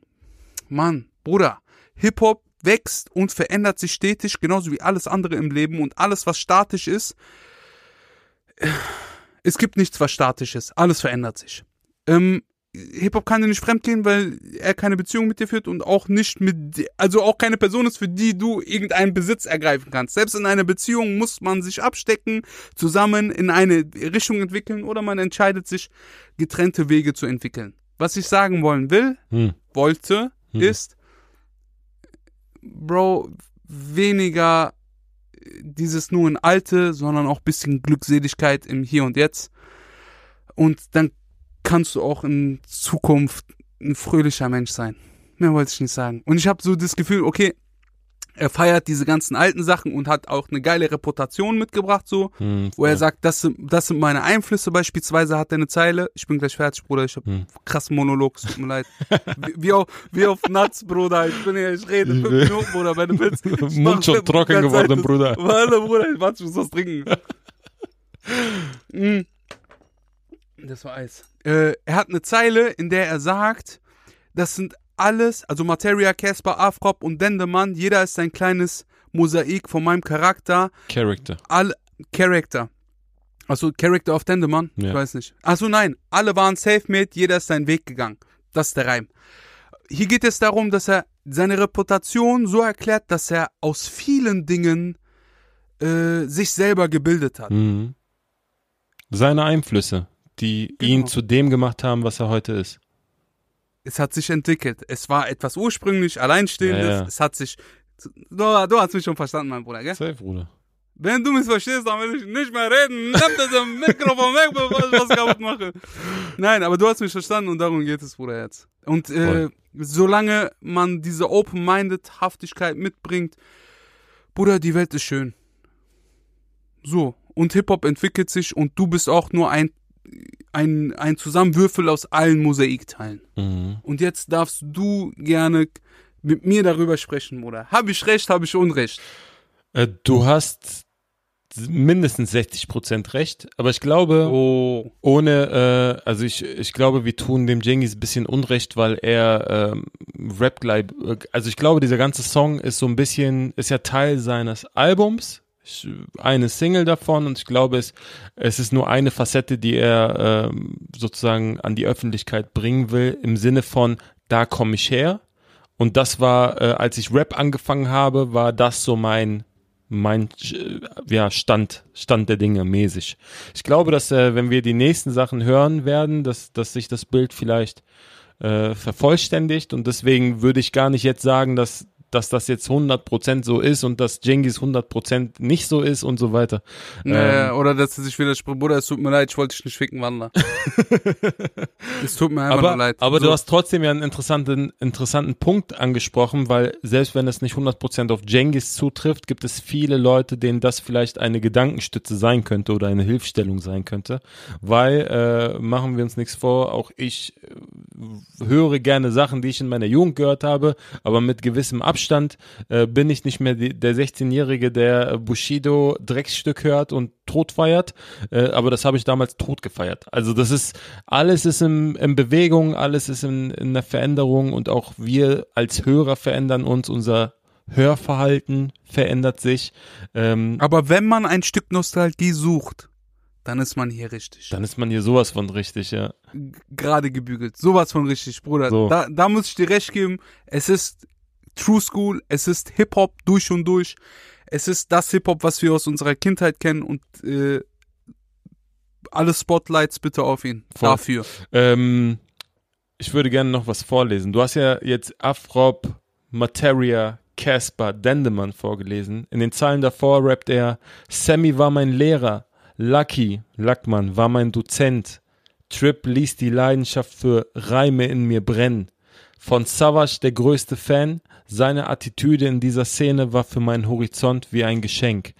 B: Mann, Bruder, Hip-Hop wächst und verändert sich stetig, genauso wie alles andere im Leben und alles, was statisch ist. Es gibt nichts, was statisch ist. Alles verändert sich. Ähm, Hip-Hop kann dir nicht fremdgehen, weil er keine Beziehung mit dir führt und auch nicht mit, also auch keine Person ist, für die du irgendeinen Besitz ergreifen kannst. Selbst in einer Beziehung muss man sich abstecken, zusammen in eine Richtung entwickeln oder man entscheidet sich, getrennte Wege zu entwickeln. Was ich sagen wollen will,
A: Hm.
B: wollte,
A: Hm.
B: ist, Bro, weniger dieses nur in Alte, sondern auch bisschen Glückseligkeit im Hier und Jetzt. Und dann kannst du auch in Zukunft ein fröhlicher Mensch sein. Mehr wollte ich nicht sagen. Und ich habe so das Gefühl, okay, er feiert diese ganzen alten Sachen und hat auch eine geile Reputation mitgebracht, so,
A: Hm.
B: wo er sagt, das sind, das sind meine Einflüsse. Beispielsweise hat er eine Zeile, ich bin gleich fertig, Bruder, ich habe
A: Hm.
B: krassen Monolog, es tut mir leid. wie, wie, auf, wie auf Nuts, Bruder, ich bin hier, ich rede fünf Minuten, Bruder, wenn du willst.
A: Mund schon trocken geworden,
B: Zeit
A: Bruder.
B: Warte, Bruder, ich warte, ich muss was trinken. Mm. Das war Eis. Äh, er hat eine Zeile, in der er sagt, das sind alles, also Materia, Casper, Afrop und Dendemann, jeder ist ein kleines Mosaik von meinem Charakter.
A: Character.
B: Alle, Character. Also Character of Dendemann? Ich
A: Ja.
B: weiß nicht. Achso, nein. Alle waren self-made, jeder ist seinen Weg gegangen. Das ist der Reim. Hier geht es darum, dass er seine Reputation so erklärt, dass er aus vielen Dingen äh, sich selber gebildet hat.
A: Mhm. Seine Einflüsse, die
B: Genau.
A: ihn zu dem gemacht haben, was er heute ist.
B: Es hat sich entwickelt. Es war etwas ursprünglich Alleinstehendes.
A: Ja, ja.
B: Es hat sich. Du, du hast mich schon verstanden, mein Bruder, gell?
A: Safe, Bruder.
B: Wenn du mich verstehst, dann will ich nicht mehr reden. Nimm das Mikrofon weg, bevor ich was kaputt mache. Nein, aber du hast mich verstanden und darum geht es, Bruder, jetzt. Und äh, solange man diese Open-Minded-Haftigkeit mitbringt, Bruder, die Welt ist schön. So. Und Hip-Hop entwickelt sich und du bist auch nur ein, ein, ein Zusammenwürfel aus allen Mosaikteilen.
A: Mhm.
B: Und jetzt darfst du gerne mit mir darüber sprechen, Bruder. Habe ich recht, habe ich Unrecht?
A: Äh, du hast mindestens 60 Prozent recht, aber ich glaube,
B: Oh.
A: ohne, äh, also ich, ich glaube, wir tun dem Jengis ein bisschen Unrecht, weil er ähm, Rap gleich, also ich glaube, dieser ganze Song ist so ein bisschen, ist ja Teil seines Albums, eine Single davon und ich glaube, es, es ist nur eine Facette, die er ähm, sozusagen an die Öffentlichkeit bringen will, im Sinne von, da komme ich her. Und das war, äh, als ich Rap angefangen habe, war das so mein mein äh, ja, Stand, Stand der Dinge mäßig. Ich glaube, dass äh, wenn wir die nächsten Sachen hören werden, dass, dass sich das Bild vielleicht äh, vervollständigt und deswegen würde ich gar nicht jetzt sagen, dass, dass das jetzt 100% so ist und dass Jengis 100% nicht so ist und so weiter.
B: Äh,
A: Ähm,
B: oder dass er sich widerspricht, Bruder, es tut mir leid, ich wollte dich nicht ficken, Wander. es tut mir einfach
A: aber
B: leid.
A: aber
B: so,
A: du hast trotzdem ja einen interessanten, interessanten Punkt angesprochen, weil selbst wenn es nicht 100% auf Jengis zutrifft, gibt es viele Leute, denen das vielleicht eine Gedankenstütze sein könnte oder eine Hilfstellung sein könnte. Weil, äh, machen wir uns nichts vor, auch ich äh, höre gerne Sachen, die ich in meiner Jugend gehört habe, aber mit gewissem Abstand äh, bin ich nicht mehr die, der 16-Jährige, der Bushido Drecksstück hört und tot feiert, äh, aber das habe ich damals tot gefeiert. Also das ist, alles ist in, in Bewegung, alles ist in, in der Veränderung und auch wir als Hörer verändern uns, unser Hörverhalten verändert sich. Ähm,
B: aber wenn man ein Stück Nostalgie sucht, dann ist man hier richtig.
A: dann ist man hier sowas von richtig, ja.
B: Gerade gebügelt. Sowas von richtig, Bruder.
A: So.
B: Da, da muss ich dir recht geben. Es ist True School, es ist Hip-Hop durch und durch. Es ist das Hip-Hop, was wir aus unserer Kindheit kennen und äh, alle Spotlights bitte auf ihn.
A: Voll.
B: Dafür.
A: Ähm, ich würde gerne noch was vorlesen. Du hast ja jetzt Afrop, Materia, Casper, Dendemann vorgelesen. In den Zeilen davor rappt er, Sammy war mein Lehrer, Lucky, Lackmann, war mein Dozent. Trip ließ die Leidenschaft für Reime in mir brennen. Von Savage der größte Fan, seine Attitüde in dieser Szene war für meinen Horizont wie ein Geschenk.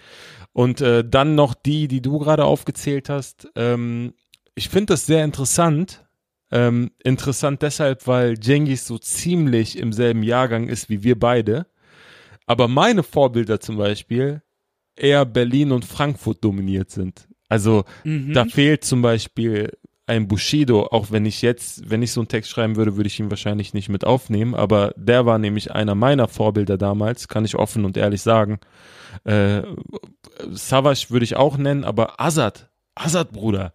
A: Und äh, dann noch die, die du gerade aufgezählt hast. Ähm, ich finde das sehr interessant. Ähm, interessant deshalb, weil Jengis so ziemlich im selben Jahrgang ist wie wir beide. Aber meine Vorbilder zum Beispiel eher Berlin und Frankfurt dominiert sind. Also
B: Mhm.
A: da fehlt zum Beispiel ein Bushido, auch wenn ich jetzt, wenn ich so einen Text schreiben würde, würde ich ihn wahrscheinlich nicht mit aufnehmen, aber der war nämlich einer meiner Vorbilder damals, kann ich offen und ehrlich sagen. Äh, Savage würde ich auch nennen, aber Azad, Azad, Bruder.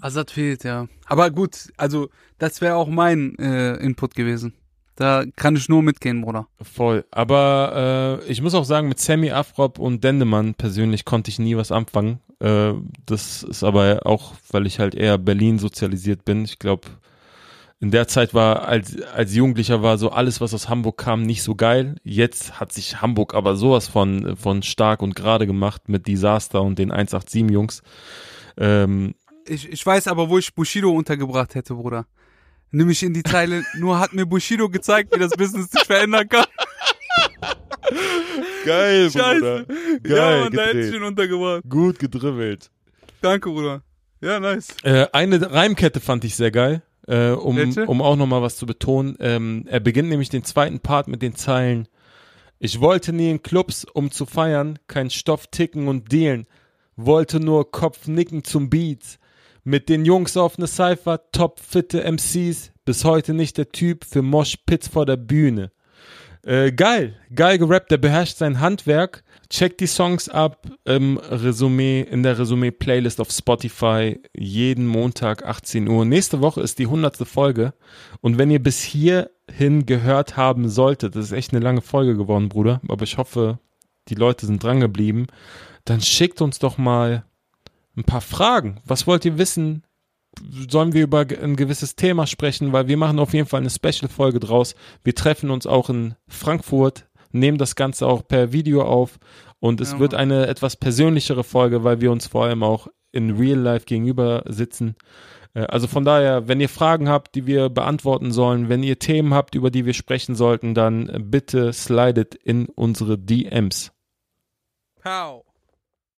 B: Azad fehlt, ja. Aber gut, also das wäre auch mein äh, Input gewesen. Da kann ich nur mitgehen, Bruder.
A: Voll. Aber äh, ich muss auch sagen, mit Sammy Afrop und Dendemann persönlich konnte ich nie was anfangen. Äh, das ist aber auch, weil ich halt eher Berlin sozialisiert bin. Ich glaube, in der Zeit war, als, als Jugendlicher war so alles, was aus Hamburg kam, nicht so geil. Jetzt hat sich Hamburg aber sowas von, von stark und gerade gemacht mit Disaster und den 187-Jungs. Ähm,
B: Ich, ich weiß aber, wo ich Bushido untergebracht hätte, Bruder. Nämlich in die Zeile, nur hat mir Bushido gezeigt, wie das Business sich verändern kann.
A: geil,
B: Scheiße.
A: Geil,
B: ja, Mann, da hätte ich ihn untergebracht.
A: Gut gedribbelt.
B: Danke, Bruder. Ja, nice.
A: Äh, eine Reimkette fand ich sehr geil, äh, um,
B: Welche?
A: um auch nochmal was zu betonen. Ähm, er beginnt nämlich den zweiten Part mit den Zeilen. Ich wollte nie in Clubs, um zu feiern, kein Stoff ticken und dealen, wollte nur Kopf nicken zum Beat. Mit den Jungs auf ne Cypher, topfitte MCs, bis heute nicht der Typ für Mosh Pits vor der Bühne. Äh, geil, geil gerappt, der beherrscht sein Handwerk. Checkt die Songs ab im Resümee, in der Resümee-Playlist auf Spotify jeden Montag 18 Uhr. Nächste Woche ist die 100. Folge. Und wenn ihr bis hierhin gehört haben solltet, das ist echt eine lange Folge geworden, Bruder, aber ich hoffe, die Leute sind dran geblieben, dann schickt uns doch mal ein paar Fragen. Was wollt ihr wissen? Sollen wir über ein gewisses Thema sprechen? Weil wir machen auf jeden Fall eine Special-Folge draus. Wir treffen uns auch in Frankfurt, nehmen das Ganze auch per Video auf und es
B: Ja,
A: wird eine etwas persönlichere Folge, weil wir uns vor allem auch in Real Life gegenüber sitzen. Äh, Also von daher, wenn ihr Fragen habt, die wir beantworten sollen, wenn ihr Themen habt, über die wir sprechen sollten, dann bitte slidet in unsere DMs.
B: Pow.